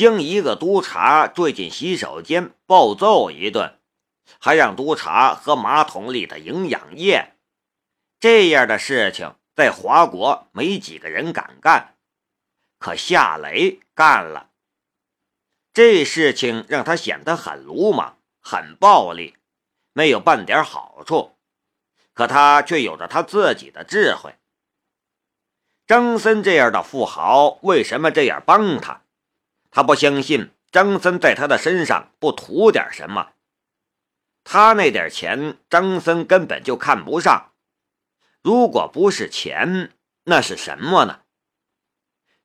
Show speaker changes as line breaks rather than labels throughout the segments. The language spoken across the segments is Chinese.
将一个督察拽进洗手间暴揍一顿，还让督察喝马桶里的营养液，这样的事情在华国没几个人敢干，可夏雷干了。这事情让他显得很鲁莽、很暴力，没有半点好处。可他却有着他自己的智慧。张森这样的富豪为什么这样帮他？他不相信张森在他的身上不图点什么。他那点钱，张森根本就看不上。如果不是钱，那是什么呢？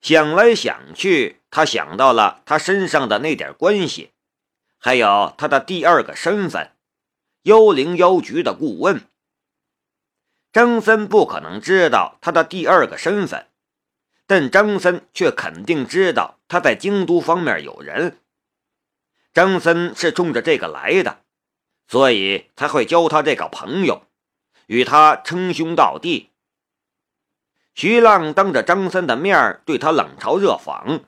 想来想去，他想到了他身上的那点关系，还有他的第二个身份——幽灵妖局的顾问。张森不可能知道他的第二个身份，但张森却肯定知道他在京都方面有人。张森是冲着这个来的，所以才会交他这个朋友，与他称兄道弟。徐浪当着张森的面对他冷嘲热讽，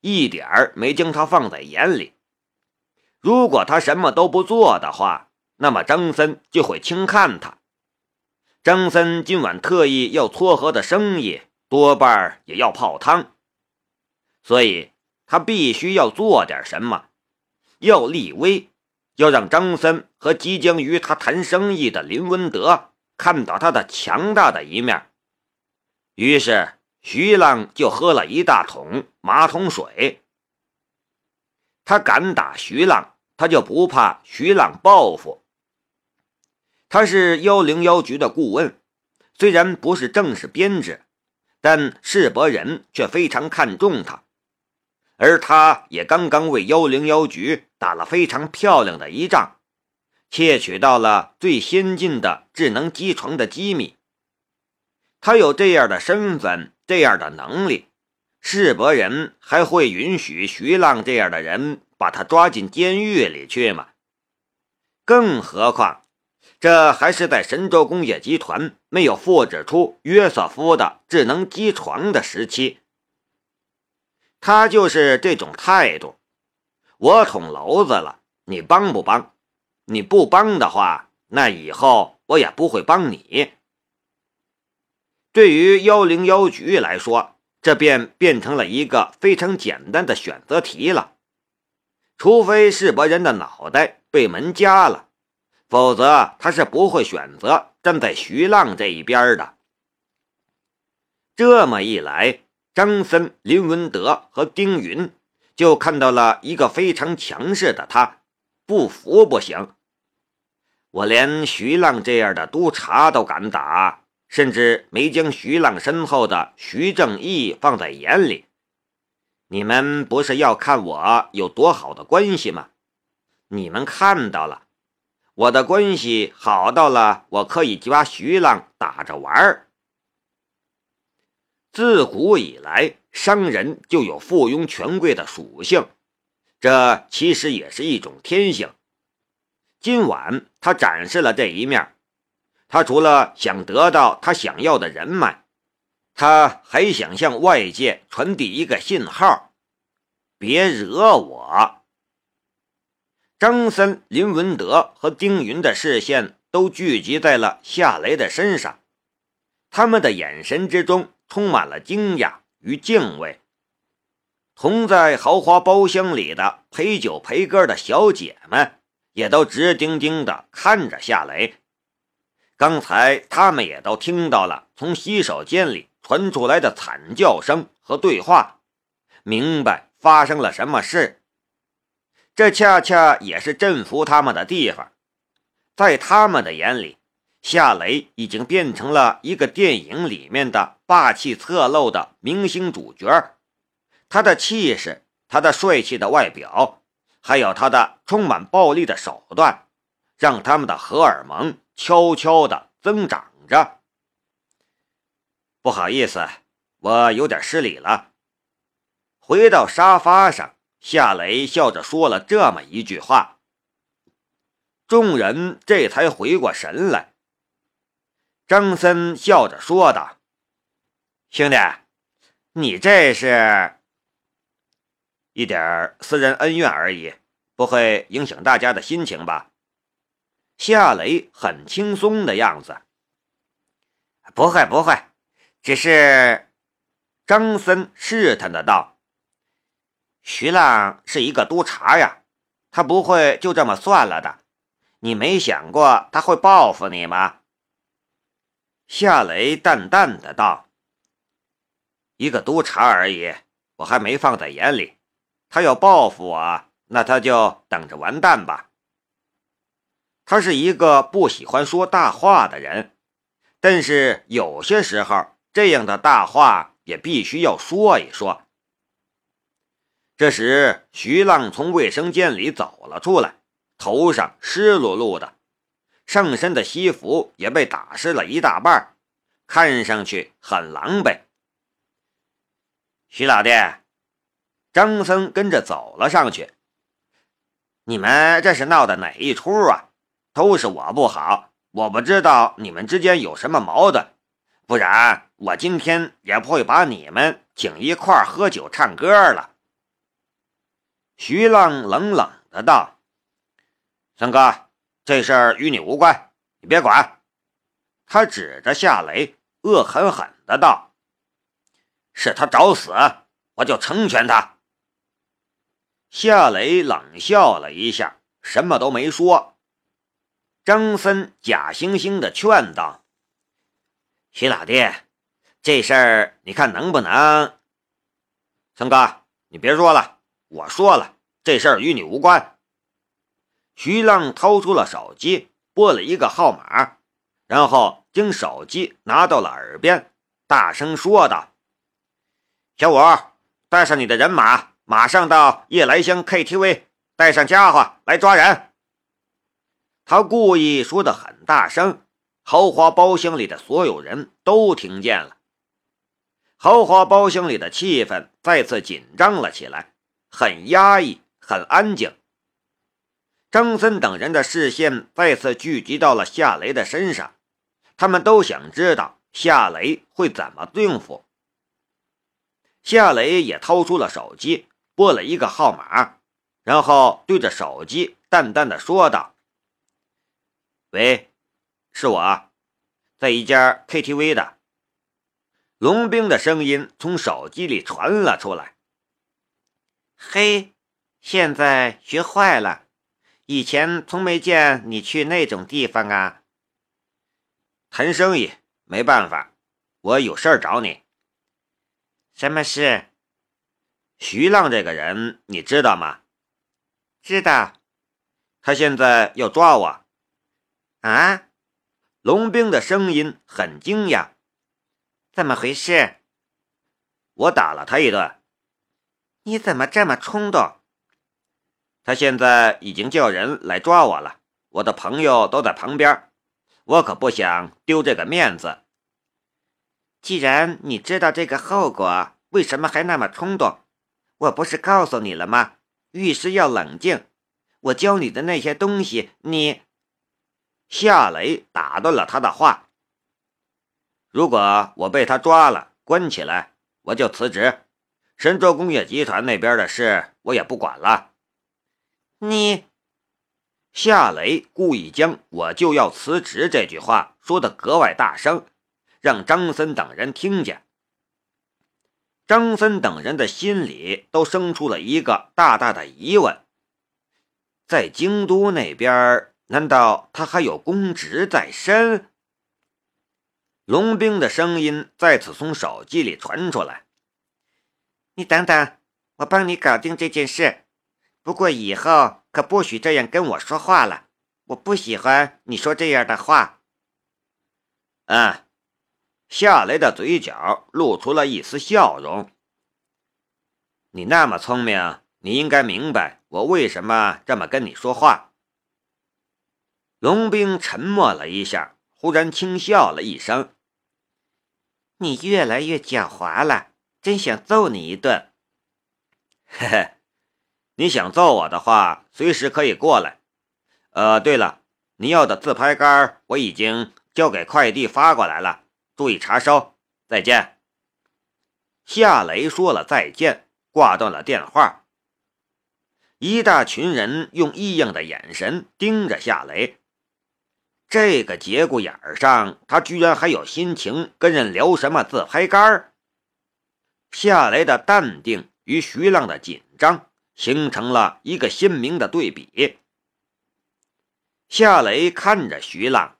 一点儿没将他放在眼里。如果他什么都不做的话，那么张森就会轻看他。张森今晚特意要撮合的生意，多半也要泡汤，所以他必须要做点什么，要立威，要让张森和即将与他谈生意的林文德看到他的强大的一面。于是，徐浪就喝了一大桶马桶水。他敢打徐浪，他就不怕徐浪报复。他是幺零幺局的顾问，虽然不是正式编制，但世博人却非常看重他，而他也刚刚为幺零幺局打了非常漂亮的一仗，窃取到了最先进的智能机床的机密。他有这样的身份，这样的能力，世博人还会允许徐浪这样的人把他抓进监狱里去吗？更何况。这还是在神州工业集团没有复制出约瑟夫的智能机床的时期，他就是这种态度。我捅娄子了，你帮不帮？你不帮的话，那以后我也不会帮你。对于幺零幺局来说，这便变成了一个非常简单的选择题了。除非世博人的脑袋被门夹了。否则，他是不会选择站在徐浪这一边的。这么一来，张森、林文德和丁云就看到了一个非常强势的他，不服不行。我连徐浪这样的督察都敢打，甚至没将徐浪身后的徐正义放在眼里。你们不是要看我有多好的关系吗？你们看到了。我的关系好到了，我可以抓徐浪打着玩儿。自古以来，商人就有附庸权贵的属性，这其实也是一种天性。今晚他展示了这一面，他除了想得到他想要的人脉，他还想向外界传递一个信号：别惹我。张森、林文德和丁云的视线都聚集在了夏雷的身上，他们的眼神之中充满了惊讶与敬畏。同在豪华包厢里的陪酒陪歌的小姐们也都直盯盯地看着夏雷。刚才他们也都听到了从洗手间里传出来的惨叫声和对话，明白发生了什么事。这恰恰也是镇服他们的地方，在他们的眼里，夏雷已经变成了一个电影里面的霸气侧漏的明星主角。他的气势，他的帅气的外表，还有他的充满暴力的手段，让他们的荷尔蒙悄悄地增长着。不好意思，我有点失礼了。回到沙发上。夏雷笑着说了这么一句话，众人这才回过神来。张森笑着说道：“兄弟，你这是……”一点私人恩怨而已，不会影响大家的心情吧？夏雷很轻松的样子。
不会不会，只是……张森试探的道：“徐浪是一个督察呀，他不会就这么算了的。你没想过他会报复你吗？”
夏雷淡淡的道：“一个督察而已，我还没放在眼里。他要报复我，那他就等着完蛋吧。”他是一个不喜欢说大话的人，但是有些时候，这样的大话。也必须要说一说。这时，徐浪从卫生间里走了出来，头上湿漉漉的，上身的西服也被打湿了一大半，看上去很狼狈。
徐老弟，张森跟着走了上去。你们这是闹的哪一出啊？都是我不好，我不知道你们之间有什么矛盾。不然我今天也不会把你们请一块喝酒唱歌了。”
徐浪冷冷的道，“三哥，这事儿与你无关，你别管。”他指着夏雷，恶狠狠的道：“是他找死，我就成全他。”夏雷冷笑了一下，什么都没说。张森假惺惺的劝道。
徐老弟，这事儿你看能不能？
三哥，你别说了，我说了，这事儿与你无关。徐浪掏出了手机，拨了一个号码，然后将手机拿到了耳边，大声说道：“小五，带上你的人马，马上到夜来香 KTV，带上家伙来抓人。”他故意说的很大声。豪华包厢里的所有人都听见了，豪华包厢里的气氛再次紧张了起来，很压抑，很安静。张森等人的视线再次聚集到了夏雷的身上，他们都想知道夏雷会怎么应付。夏雷也掏出了手机，拨了一个号码，然后对着手机淡淡的说道：“喂。”是我，在一家 KTV 的。龙兵的声音从手机里传了出来。
嘿，现在学坏了，以前从没见你去那种地方啊。
谈生意没办法，我有事儿找你。
什么事？
徐浪这个人你知道吗？
知道。
他现在要抓我。
啊？
龙兵的声音很惊讶，
怎么回事？
我打了他一顿。
你怎么这么冲动？
他现在已经叫人来抓我了，我的朋友都在旁边，我可不想丢这个面子。
既然你知道这个后果，为什么还那么冲动？我不是告诉你了吗？遇事要冷静。我教你的那些东西，你……
夏雷打断了他的话：“如果我被他抓了，关起来，我就辞职。神州工业集团那边的事，我也不管了。”
你，
夏雷故意将“我就要辞职”这句话说得格外大声，让张森等人听见。张森等人的心里都生出了一个大大的疑问：在京都那边。难道他还有公职在身？龙兵的声音再次从手机里传出来：“
你等等，我帮你搞定这件事。不过以后可不许这样跟我说话了，我不喜欢你说这样的话。”
嗯，夏雷的嘴角露出了一丝笑容。你那么聪明，你应该明白我为什么这么跟你说话。龙兵沉默了一下，忽然轻笑了一声：“
你越来越狡猾了，真想揍你一顿。”“
嘿嘿，你想揍我的话，随时可以过来。呃，对了，你要的自拍杆我已经交给快递发过来了，注意查收。再见。”夏雷说了再见，挂断了电话，一大群人用异样的眼神盯着夏雷。这个节骨眼上，他居然还有心情跟人聊什么自拍杆夏雷的淡定与徐浪的紧张形成了一个鲜明的对比。夏雷看着徐浪：“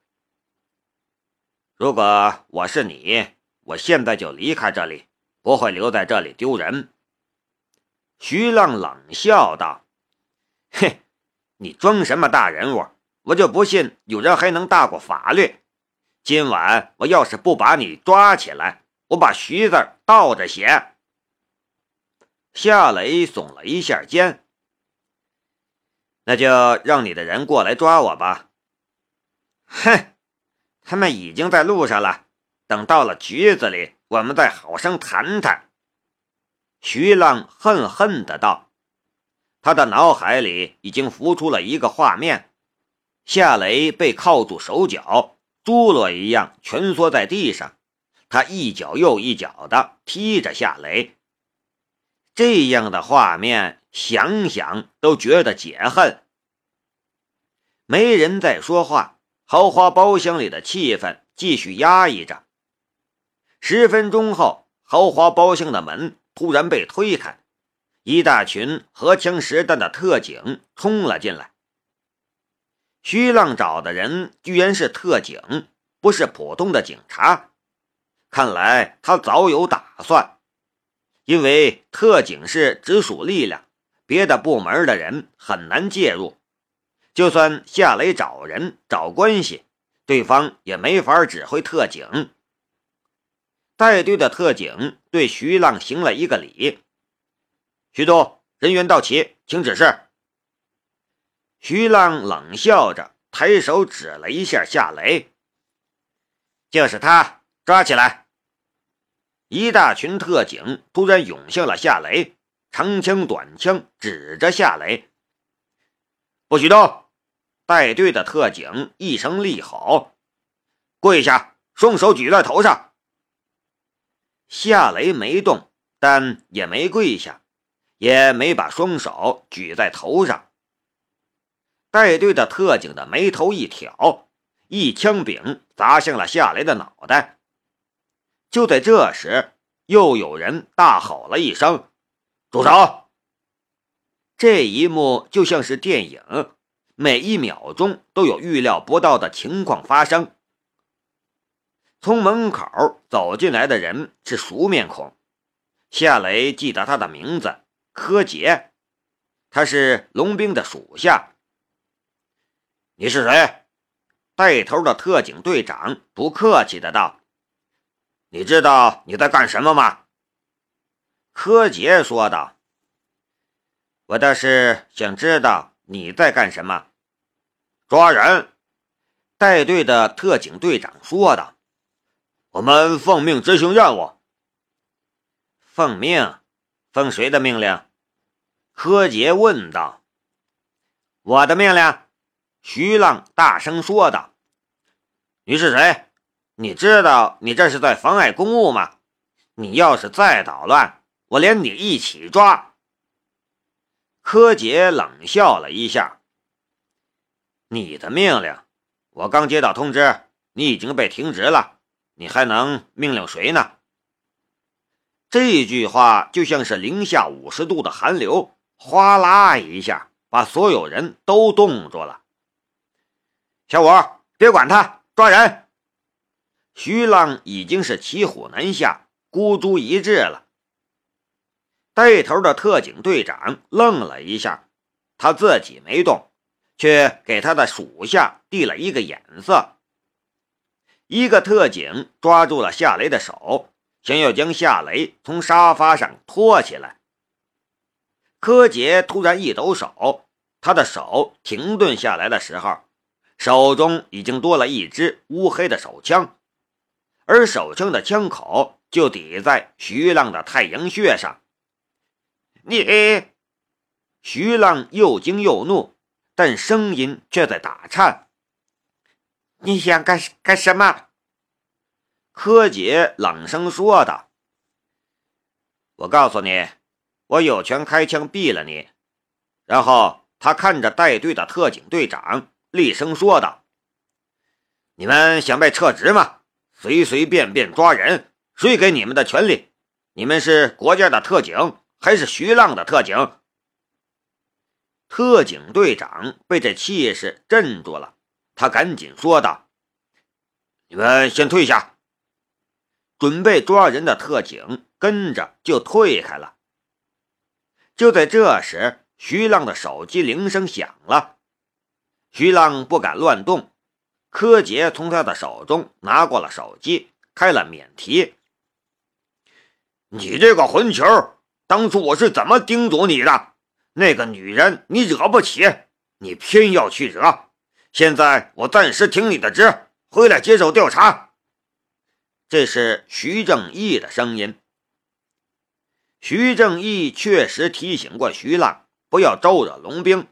如果我是你，我现在就离开这里，不会留在这里丢人。”徐浪冷笑道。嘿，你装什么大人物？我就不信有人还能大过法律。今晚我要是不把你抓起来，我把“徐”字倒着写。夏雷耸了一下肩，那就让你的人过来抓我吧。哼，他们已经在路上了。等到了局子里，我们再好生谈谈。徐浪恨恨的道。他的脑海里已经浮出了一个画面：夏雷被铐住手脚，猪猡一样蜷缩在地上，他一脚又一脚的踢着夏雷。这样的画面想想都觉得解恨。没人再说话，豪华包厢里的气氛继续压抑着。十分钟后，豪华包厢的门突然被推开。一大群荷枪实弹的特警冲了进来。徐浪找的人居然是特警，不是普通的警察。看来他早有打算，因为特警是直属力量，别的部门的人很难介入。就算夏雷找人找关系，对方也没法指挥特警。带队的特警对徐浪行了一个礼。徐都，人员到齐，请指示。徐浪冷笑着，抬手指了一下夏雷，就是他，抓起来！一大群特警突然涌向了夏雷，长枪短枪指着夏雷。不许动！带队的特警一声厉吼：“跪下，双手举在头上！”夏雷没动，但也没跪下。也没把双手举在头上。带队的特警的眉头一挑，一枪柄砸向了夏雷的脑袋。就在这时，又有人大吼了一声：“住手！”这一幕就像是电影，每一秒钟都有预料不到的情况发生。从门口走进来的人是熟面孔，夏雷记得他的名字。柯杰，他是龙兵的属下。你是谁？带头的特警队长不客气的道：“你知道你在干什么吗？”柯杰说道：“我倒是想知道你在干什么。”抓人！带队的特警队长说道：“我们奉命执行任务。”奉命？奉谁的命令？柯杰问道：“我的命令。”徐浪大声说道：“你是谁？你知道你这是在妨碍公务吗？你要是再捣乱，我连你一起抓。”柯杰冷笑了一下：“你的命令？我刚接到通知，你已经被停职了，你还能命令谁呢？”这句话就像是零下五十度的寒流。哗啦一下，把所有人都冻住了。小五，别管他，抓人！徐浪已经是骑虎难下，孤注一掷了。带头的特警队长愣了一下，他自己没动，却给他的属下递了一个眼色。一个特警抓住了夏雷的手，想要将夏雷从沙发上拖起来。柯洁突然一抖手，他的手停顿下来的时候，手中已经多了一支乌黑的手枪，而手枪的枪口就抵在徐浪的太阳穴上。你，徐浪又惊又怒，但声音却在打颤。你想干干什么？柯洁冷声说道：“我告诉你。”我有权开枪毙了你，然后他看着带队的特警队长，厉声说道：“你们想被撤职吗？随随便便抓人，谁给你们的权利？你们是国家的特警，还是徐浪的特警？”特警队长被这气势镇住了，他赶紧说道：“你们先退下。”准备抓人的特警跟着就退开了。就在这时，徐浪的手机铃声响了。徐浪不敢乱动，柯洁从他的手中拿过了手机，开了免提。你这个混球，当初我是怎么叮嘱你的？那个女人你惹不起，你偏要去惹。现在我暂时停你的职，回来接受调查。这是徐正义的声音。徐正义确实提醒过徐浪不要招惹龙兵，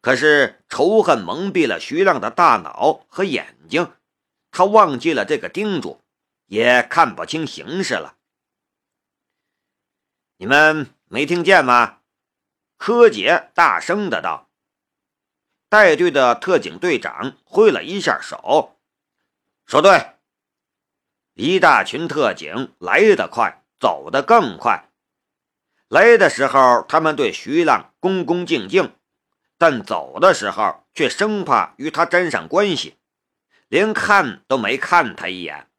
可是仇恨蒙蔽了徐浪的大脑和眼睛，他忘记了这个叮嘱，也看不清形势了。你们没听见吗？柯洁大声的道。带队的特警队长挥了一下手，说：“对。”一大群特警来得快，走得更快。来的时候，他们对徐浪恭恭敬敬；但走的时候，却生怕与他沾上关系，连看都没看他一眼。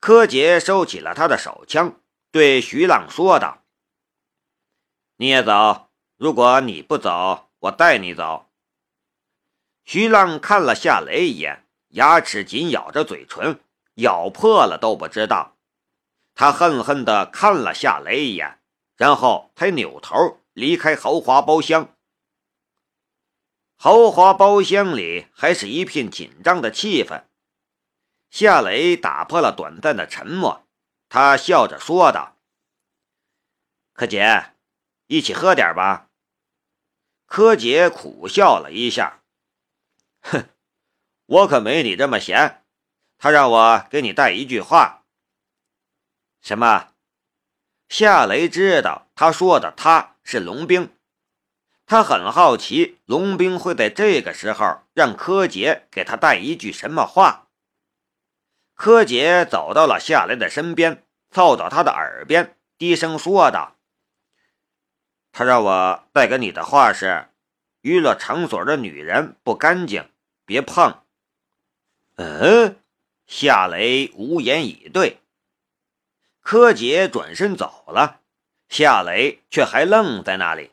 柯洁收起了他的手枪，对徐浪说道：“你也走，如果你不走，我带你走。”徐浪看了夏雷一眼，牙齿紧咬着嘴唇。咬破了都不知道，他恨恨地看了夏雷一眼，然后才扭头离开豪华包厢。豪华包厢里还是一片紧张的气氛。夏雷打破了短暂的沉默，他笑着说道：“柯洁，一起喝点吧。”柯洁苦笑了一下，哼，我可没你这么闲。他让我给你带一句话。什么？夏雷知道他说的他是龙兵，他很好奇龙兵会在这个时候让柯洁给他带一句什么话。柯洁走到了夏雷的身边，凑到他的耳边，低声说道：“他让我带给你的话是，娱乐场所的女人不干净，别碰。”嗯。夏雷无言以对，柯洁转身走了，夏雷却还愣在那里。